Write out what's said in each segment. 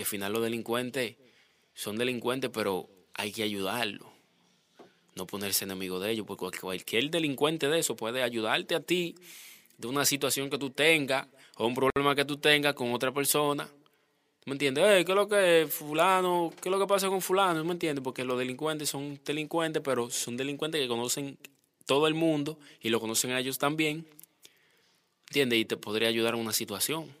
Que al final los delincuentes son delincuentes, pero hay que ayudarlos. No ponerse enemigo de ellos, porque cualquier delincuente de eso puede ayudarte a ti de una situación que tú tengas o un problema que tú tengas con otra persona. ¿Me entiendes? ¿Qué es lo que es fulano? ¿Qué es lo que pasa con fulano? ¿Me entiendes? Porque los delincuentes son delincuentes, pero son delincuentes que conocen todo el mundo y lo conocen a ellos también. ¿Entiendes? Y te podría ayudar en una situación.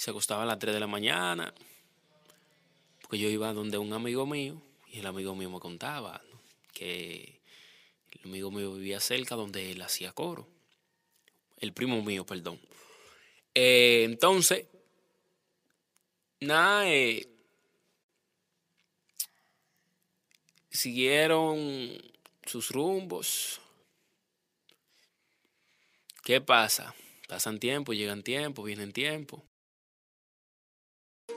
Se acostaba a las 3 de la mañana, porque yo iba donde un amigo mío y el amigo mío me contaba que el amigo mío vivía cerca donde él hacía coro. El primo mío, perdón. Eh, entonces, nada, eh, siguieron sus rumbos. ¿Qué pasa? Pasan tiempo, llegan tiempo, vienen tiempo.